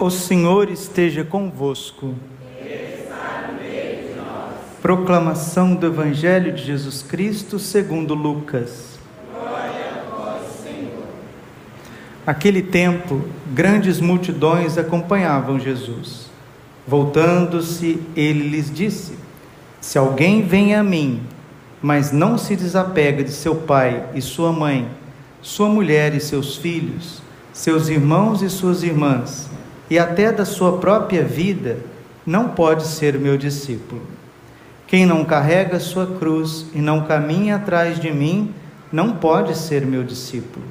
O Senhor esteja convosco. Proclamação do Evangelho de Jesus Cristo segundo Lucas. Glória a vós, Senhor. Aquele tempo, grandes multidões acompanhavam Jesus. Voltando-se, ele lhes disse: Se alguém vem a mim, mas não se desapega de seu pai e sua mãe, sua mulher e seus filhos, seus irmãos e suas irmãs, e até da sua própria vida, não pode ser meu discípulo. Quem não carrega sua cruz e não caminha atrás de mim, não pode ser meu discípulo.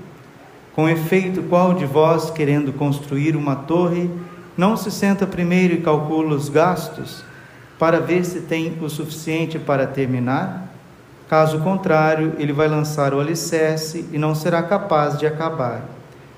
Com efeito, qual de vós, querendo construir uma torre, não se senta primeiro e calcula os gastos, para ver se tem o suficiente para terminar? Caso contrário, ele vai lançar o alicerce e não será capaz de acabar.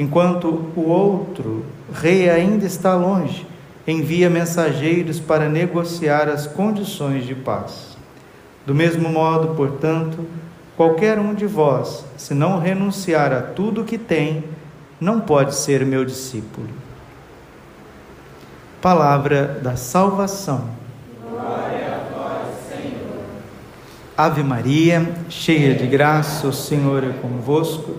enquanto o outro rei ainda está longe, envia mensageiros para negociar as condições de paz. Do mesmo modo, portanto, qualquer um de vós, se não renunciar a tudo o que tem, não pode ser meu discípulo. Palavra da salvação. Glória a vós, Senhor. Ave Maria, cheia de graça, o Senhor é convosco.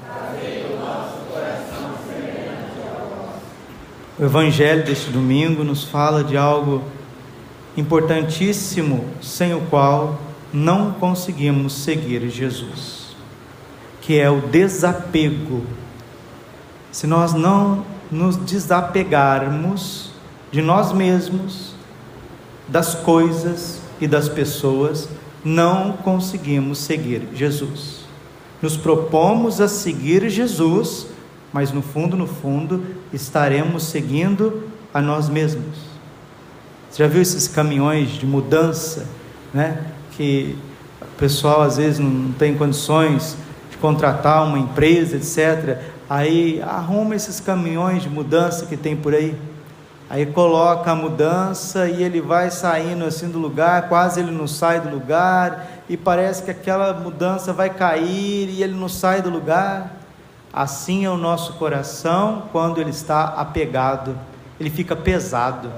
O evangelho deste domingo nos fala de algo importantíssimo sem o qual não conseguimos seguir Jesus, que é o desapego. Se nós não nos desapegarmos de nós mesmos, das coisas e das pessoas, não conseguimos seguir Jesus. Nos propomos a seguir Jesus, mas no fundo, no fundo, estaremos seguindo a nós mesmos. Você já viu esses caminhões de mudança, né? Que o pessoal às vezes não tem condições de contratar uma empresa, etc. Aí arruma esses caminhões de mudança que tem por aí. Aí coloca a mudança e ele vai saindo assim do lugar, quase ele não sai do lugar, e parece que aquela mudança vai cair e ele não sai do lugar. Assim é o nosso coração quando ele está apegado, ele fica pesado,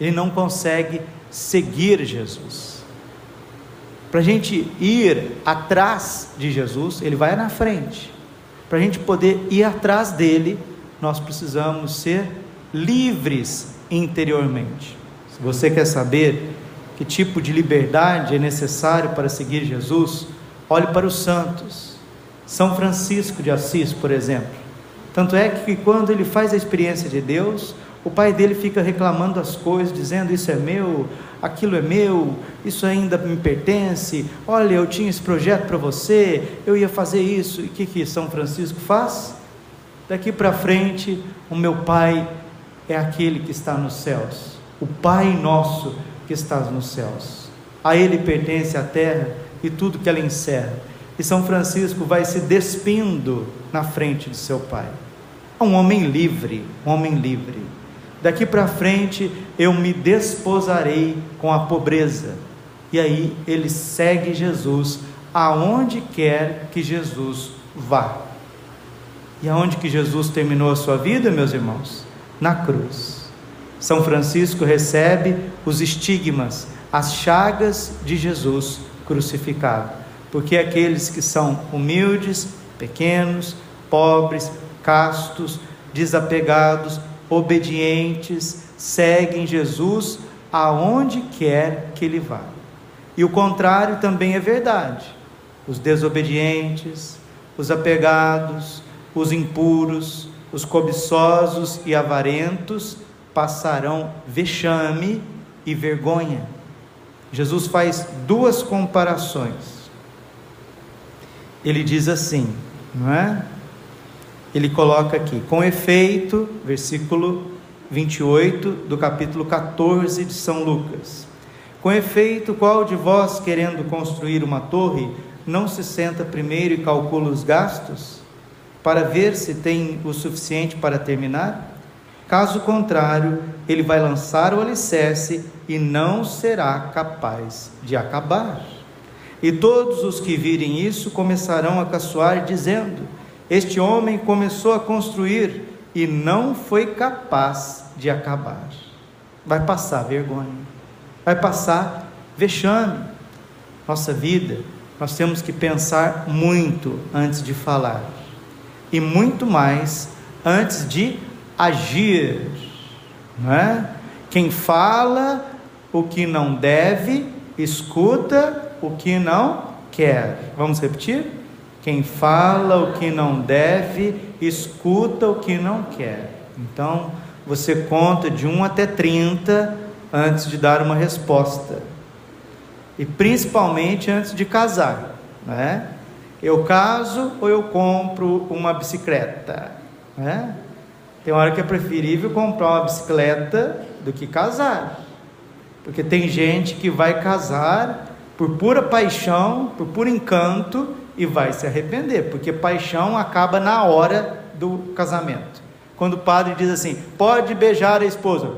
ele não consegue seguir Jesus. Para a gente ir atrás de Jesus, ele vai na frente. Para a gente poder ir atrás dele, nós precisamos ser livres interiormente. Se você quer saber que tipo de liberdade é necessário para seguir Jesus, olhe para os santos são Francisco de Assis, por exemplo. Tanto é que quando ele faz a experiência de Deus, o pai dele fica reclamando as coisas, dizendo: Isso é meu, aquilo é meu, isso ainda me pertence. Olha, eu tinha esse projeto para você, eu ia fazer isso. E o que, que São Francisco faz? Daqui para frente, o meu pai é aquele que está nos céus, o Pai nosso que está nos céus. A ele pertence a terra e tudo que ela encerra. E São Francisco vai se despindo na frente de seu pai. É um homem livre, um homem livre. Daqui para frente eu me desposarei com a pobreza. E aí ele segue Jesus aonde quer que Jesus vá. E aonde que Jesus terminou a sua vida, meus irmãos? Na cruz. São Francisco recebe os estigmas, as chagas de Jesus crucificado porque aqueles que são humildes, pequenos, pobres, castos, desapegados, obedientes, seguem Jesus aonde quer que ele vá. E o contrário também é verdade. Os desobedientes, os apegados, os impuros, os cobiçosos e avarentos passarão vexame e vergonha. Jesus faz duas comparações. Ele diz assim, não é? Ele coloca aqui, com efeito, versículo 28 do capítulo 14 de São Lucas. Com efeito, qual de vós, querendo construir uma torre, não se senta primeiro e calcula os gastos, para ver se tem o suficiente para terminar? Caso contrário, ele vai lançar o alicerce e não será capaz de acabar. E todos os que virem isso começarão a caçoar, dizendo: Este homem começou a construir e não foi capaz de acabar. Vai passar vergonha, vai passar vexame. Nossa vida, nós temos que pensar muito antes de falar, e muito mais antes de agir, não é? Quem fala o que não deve, escuta o que não quer. Vamos repetir? Quem fala o que não deve, escuta o que não quer. Então, você conta de 1 até 30 antes de dar uma resposta. E principalmente antes de casar, né? Eu caso ou eu compro uma bicicleta, né? Tem hora que é preferível comprar uma bicicleta do que casar. Porque tem gente que vai casar por pura paixão, por puro encanto e vai se arrepender, porque paixão acaba na hora do casamento. Quando o padre diz assim: "Pode beijar a esposa".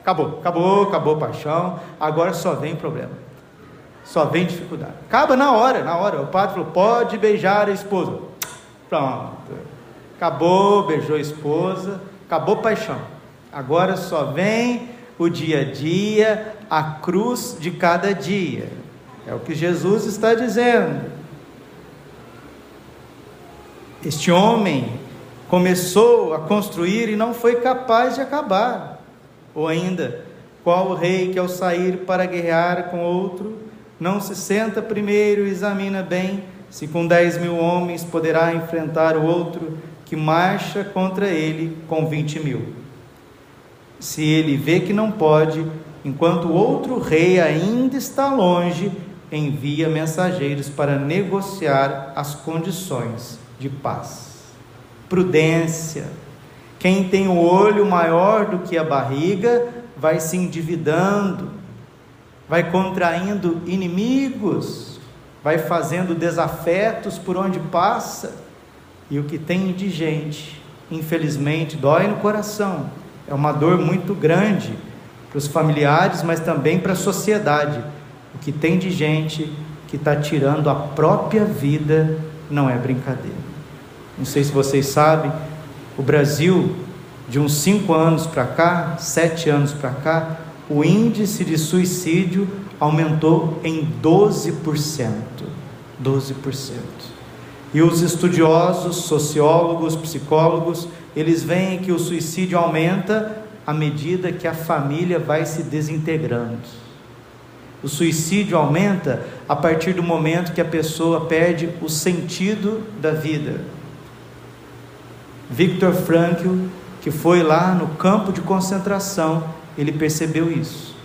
Acabou, acabou, acabou paixão, agora só vem problema. Só vem dificuldade. Acaba na hora, na hora. O padre falou: "Pode beijar a esposa". Pronto. Acabou, beijou a esposa, acabou paixão. Agora só vem o dia a dia, a cruz de cada dia. É o que Jesus está dizendo. Este homem começou a construir e não foi capaz de acabar. Ou ainda, qual o rei que ao sair para guerrear com outro, não se senta primeiro e examina bem se com dez mil homens poderá enfrentar o outro que marcha contra ele com vinte mil. Se ele vê que não pode, enquanto o outro rei ainda está longe, envia mensageiros para negociar as condições de paz. Prudência. Quem tem o olho maior do que a barriga vai se endividando, vai contraindo inimigos, vai fazendo desafetos por onde passa e o que tem de gente, infelizmente, dói no coração. É uma dor muito grande para os familiares, mas também para a sociedade. O que tem de gente que está tirando a própria vida não é brincadeira. Não sei se vocês sabem, o Brasil, de uns cinco anos para cá, sete anos para cá, o índice de suicídio aumentou em 12%. 12%. E os estudiosos, sociólogos, psicólogos, eles veem que o suicídio aumenta à medida que a família vai se desintegrando. O suicídio aumenta a partir do momento que a pessoa perde o sentido da vida. Viktor Frankl, que foi lá no campo de concentração, ele percebeu isso.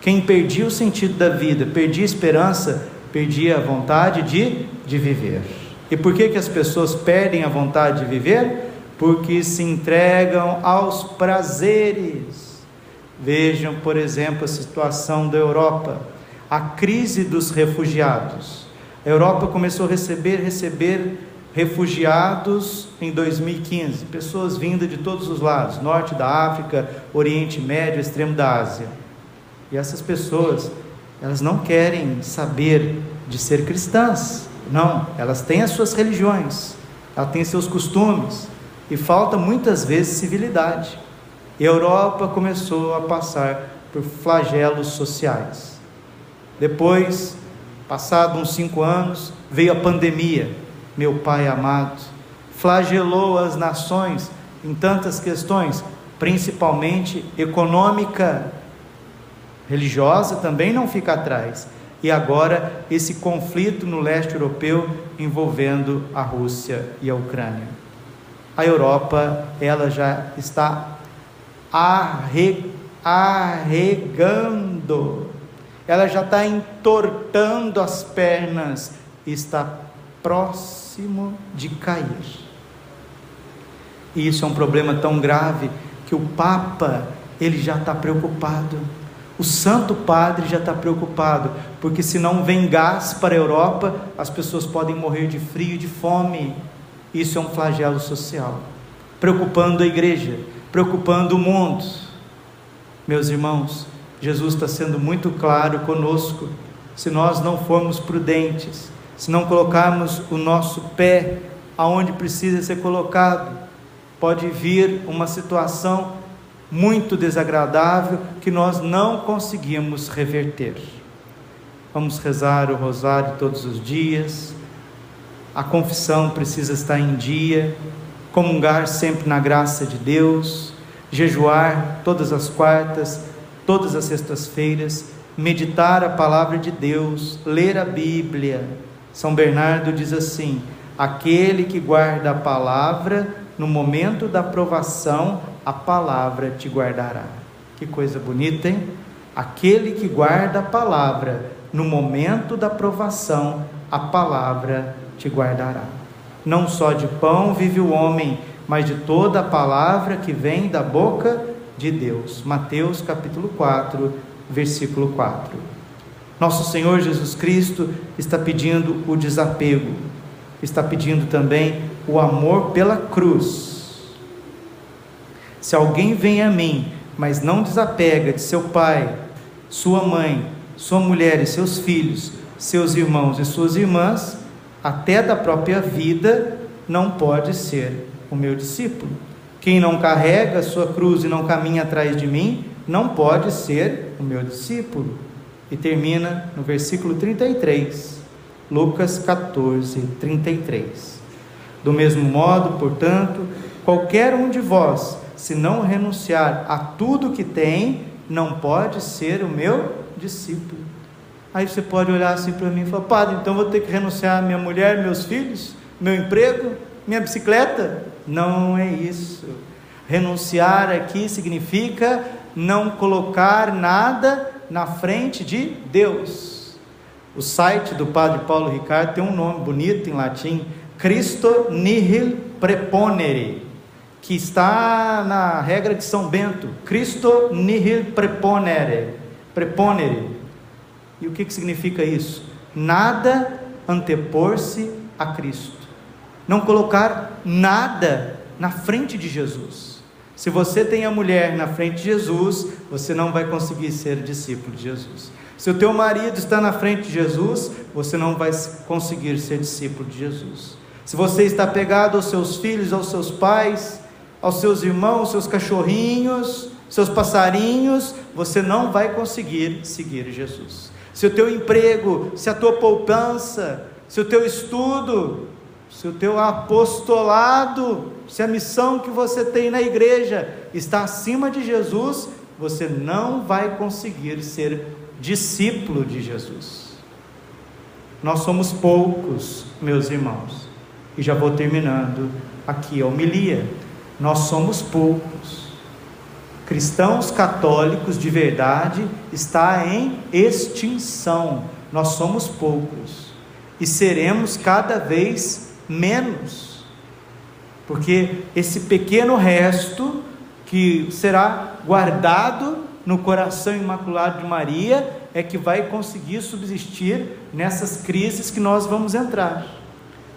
Quem perdia o sentido da vida, perdia a esperança, perdia a vontade de, de viver. E por que, que as pessoas perdem a vontade de viver? Porque se entregam aos prazeres. Vejam, por exemplo, a situação da Europa, a crise dos refugiados. A Europa começou a receber, receber refugiados em 2015, pessoas vindas de todos os lados, norte da África, Oriente Médio, extremo da Ásia. E essas pessoas, elas não querem saber de ser cristãs, não, elas têm as suas religiões, elas têm seus costumes e falta muitas vezes civilidade. E a Europa começou a passar por flagelos sociais. Depois, passado uns cinco anos, veio a pandemia, meu Pai amado, flagelou as nações em tantas questões, principalmente econômica. religiosa também não fica atrás. E agora esse conflito no leste europeu envolvendo a Rússia e a Ucrânia. A Europa, ela já está arre, arregando, ela já está entortando as pernas está próximo de cair. E isso é um problema tão grave que o Papa ele já está preocupado. O Santo Padre já está preocupado, porque se não vem gás para a Europa, as pessoas podem morrer de frio e de fome. Isso é um flagelo social, preocupando a igreja, preocupando o mundo. Meus irmãos, Jesus está sendo muito claro conosco. Se nós não formos prudentes, se não colocarmos o nosso pé aonde precisa ser colocado, pode vir uma situação muito desagradável que nós não conseguimos reverter. Vamos rezar o rosário todos os dias, a confissão precisa estar em dia, comungar sempre na graça de Deus, jejuar todas as quartas, todas as sextas-feiras, meditar a palavra de Deus, ler a Bíblia. São Bernardo diz assim: aquele que guarda a palavra no momento da provação, a palavra te guardará. Que coisa bonita, hein? Aquele que guarda a palavra, no momento da provação, a palavra te guardará. Não só de pão vive o homem, mas de toda a palavra que vem da boca de Deus. Mateus capítulo 4, versículo 4. Nosso Senhor Jesus Cristo está pedindo o desapego, está pedindo também o amor pela cruz. Se alguém vem a mim, mas não desapega de seu pai, sua mãe, sua mulher e seus filhos, seus irmãos e suas irmãs, até da própria vida, não pode ser o meu discípulo. Quem não carrega a sua cruz e não caminha atrás de mim, não pode ser o meu discípulo. E termina no versículo 33, Lucas 14, 33. Do mesmo modo, portanto, qualquer um de vós, se não renunciar a tudo que tem, não pode ser o meu discípulo. Aí você pode olhar assim para mim e falar: Padre, então vou ter que renunciar a minha mulher, meus filhos, meu emprego, minha bicicleta? Não é isso. Renunciar aqui significa não colocar nada na frente de Deus. O site do Padre Paulo Ricardo tem um nome bonito em latim: Cristo nihil preponere, que está na regra de São Bento: Cristo nihil preponere. preponere. E o que, que significa isso? Nada antepor-se a Cristo. Não colocar nada na frente de Jesus. Se você tem a mulher na frente de Jesus, você não vai conseguir ser discípulo de Jesus. Se o teu marido está na frente de Jesus, você não vai conseguir ser discípulo de Jesus. Se você está pegado aos seus filhos, aos seus pais, aos seus irmãos, aos seus cachorrinhos, seus passarinhos, você não vai conseguir seguir Jesus. Se o teu emprego, se a tua poupança, se o teu estudo, se o teu apostolado, se a missão que você tem na igreja está acima de Jesus, você não vai conseguir ser discípulo de Jesus. Nós somos poucos, meus irmãos, e já vou terminando aqui a homilia. Nós somos poucos. Cristãos católicos de verdade está em extinção. Nós somos poucos e seremos cada vez menos, porque esse pequeno resto que será guardado no coração imaculado de Maria é que vai conseguir subsistir nessas crises que nós vamos entrar.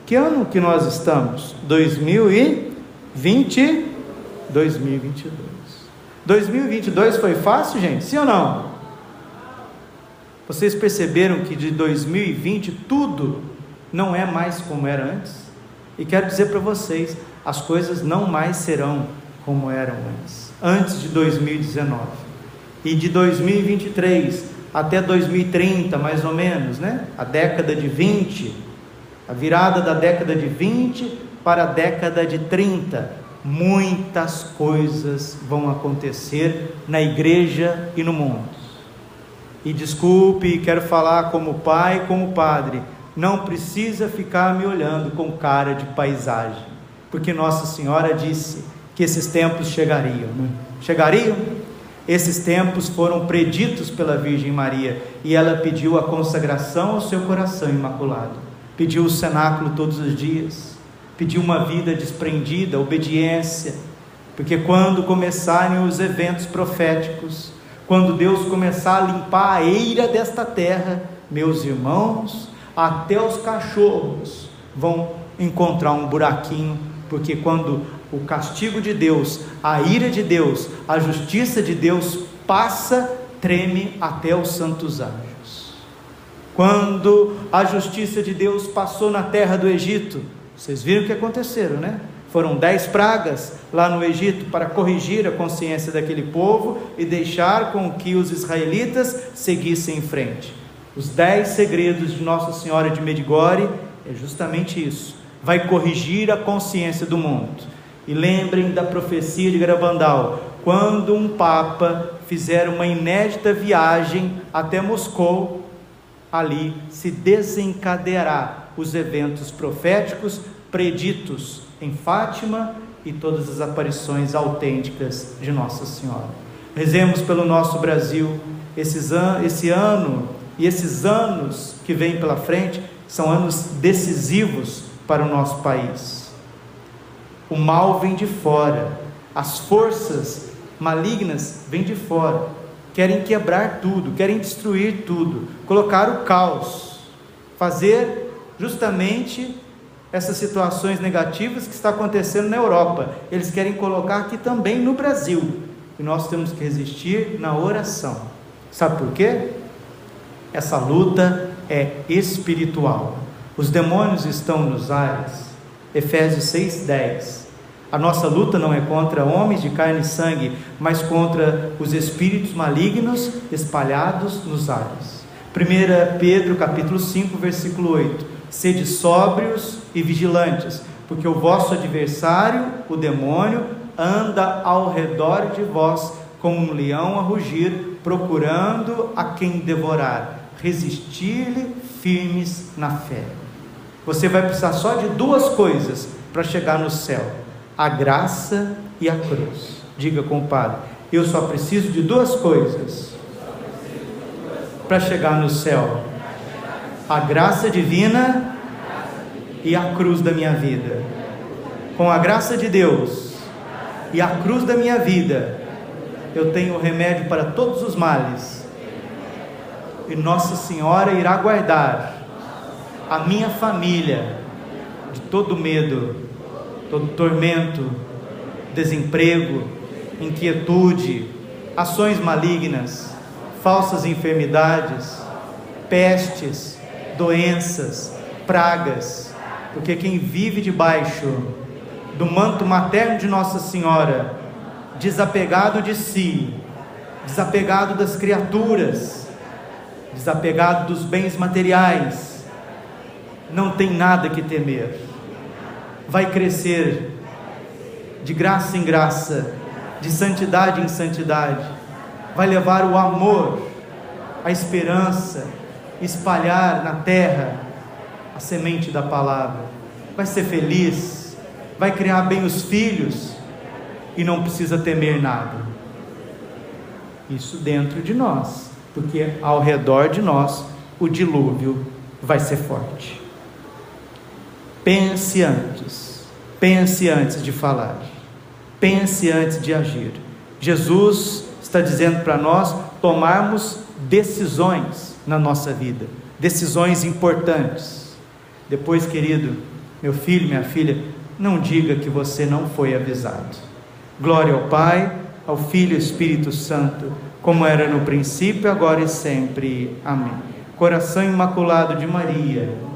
Que ano que nós estamos? 2020, 2022. 2022 foi fácil, gente? Sim ou não? Vocês perceberam que de 2020 tudo não é mais como era antes? E quero dizer para vocês: as coisas não mais serão como eram antes, antes de 2019. E de 2023 até 2030, mais ou menos, né? A década de 20, a virada da década de 20 para a década de 30, muitas coisas vão acontecer na igreja e no mundo. E desculpe, quero falar como pai, como padre, não precisa ficar me olhando com cara de paisagem, porque Nossa Senhora disse que esses tempos chegariam. Né? Chegariam? Esses tempos foram preditos pela Virgem Maria e ela pediu a consagração ao seu coração imaculado, pediu o cenáculo todos os dias, pediu uma vida desprendida, obediência, porque quando começarem os eventos proféticos, quando Deus começar a limpar a eira desta terra, meus irmãos, até os cachorros vão encontrar um buraquinho, porque quando o castigo de Deus, a ira de Deus, a justiça de Deus passa, treme até os santos anjos. Quando a justiça de Deus passou na terra do Egito, vocês viram o que aconteceram, né? Foram dez pragas lá no Egito para corrigir a consciência daquele povo e deixar com que os israelitas seguissem em frente. Os dez segredos de Nossa Senhora de Medigore é justamente isso. Vai corrigir a consciência do mundo. E lembrem da profecia de Garabandal, quando um papa fizer uma inédita viagem até Moscou, ali se desencadeará os eventos proféticos preditos em Fátima e todas as aparições autênticas de Nossa Senhora. Rezemos pelo nosso Brasil. Esse ano e esses anos que vêm pela frente são anos decisivos para o nosso país. O mal vem de fora, as forças malignas vêm de fora, querem quebrar tudo, querem destruir tudo, colocar o caos, fazer justamente essas situações negativas que está acontecendo na Europa. Eles querem colocar aqui também no Brasil. E nós temos que resistir na oração. Sabe por quê? Essa luta é espiritual. Os demônios estão nos ares. Efésios 6:10. A nossa luta não é contra homens de carne e sangue, mas contra os espíritos malignos espalhados nos ares. 1 Pedro capítulo 5, versículo 8. Sede sóbrios e vigilantes, porque o vosso adversário, o demônio, anda ao redor de vós como um leão a rugir, procurando a quem devorar. Resistir-lhe firmes na fé. Você vai precisar só de duas coisas para chegar no céu: a graça e a cruz. Diga com o Padre: Eu só preciso de duas coisas para chegar no céu: a graça divina e a cruz da minha vida. Com a graça de Deus e a cruz da minha vida, eu tenho remédio para todos os males. E Nossa Senhora irá guardar a minha família de todo medo, todo tormento, desemprego, inquietude, ações malignas, falsas enfermidades, pestes, doenças, pragas. Porque quem vive debaixo do manto materno de Nossa Senhora, desapegado de si, desapegado das criaturas, desapegado dos bens materiais, não tem nada que temer, vai crescer de graça em graça, de santidade em santidade, vai levar o amor, a esperança, espalhar na terra a semente da palavra, vai ser feliz, vai criar bem os filhos e não precisa temer nada. Isso dentro de nós, porque ao redor de nós o dilúvio vai ser forte. Pense antes, pense antes de falar, pense antes de agir. Jesus está dizendo para nós tomarmos decisões na nossa vida, decisões importantes. Depois, querido, meu filho, minha filha, não diga que você não foi avisado. Glória ao Pai, ao Filho e Espírito Santo, como era no princípio, agora e sempre. Amém. Coração Imaculado de Maria